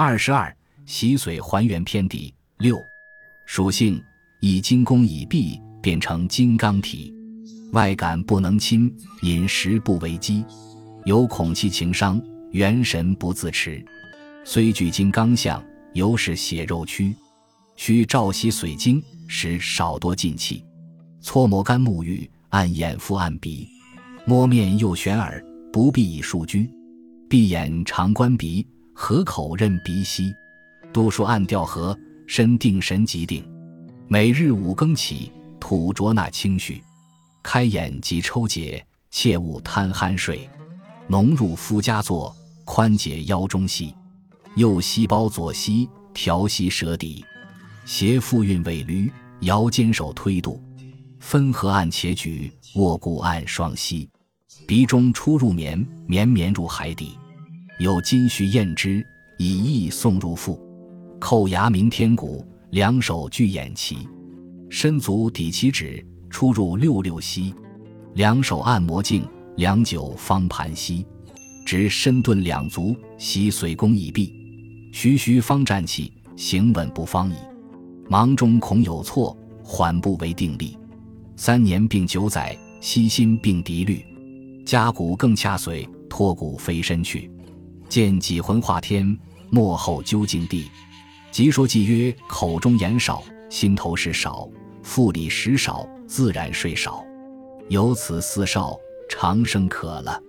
二十二，洗髓还原篇第六。属性：以金宫以壁，变成金刚体。外感不能侵，饮食不为饥。有恐气情伤，元神不自持。虽具金刚相，犹是血肉躯。需照洗髓经，使少多进气。搓摩肝沐浴，按眼腹按鼻，摸面又旋耳，不必以数居。闭眼常观鼻，合口任鼻息。多数按调和，身定神即定。每日五更起，吐浊纳清虚。开眼即抽解，切勿贪酣睡。浓入腹夹坐，宽解腰中系。右膝包左膝，调息舌底。斜腹运尾闾，摇肩手推肚。分合按且举，卧骨按双膝。鼻中出入绵，绵绵入海底。有金须验之，以意送入腹。叩牙鸣天鼓，两手聚眼齐，伸足抵其指，出入六六息。两手按摩颈，良久方盘膝。直深顿两足，膝随弓已闭。徐徐方站起，行稳不方矣。忙中恐有错，缓步为定力。三年并九载，悉心并涤虑。夹骨更恰随，托骨飞身去。见几魂化天，幕后究竟地。即说即曰：口中言少，心头事少，腹里食少，自然睡少。由此四少，长生可了。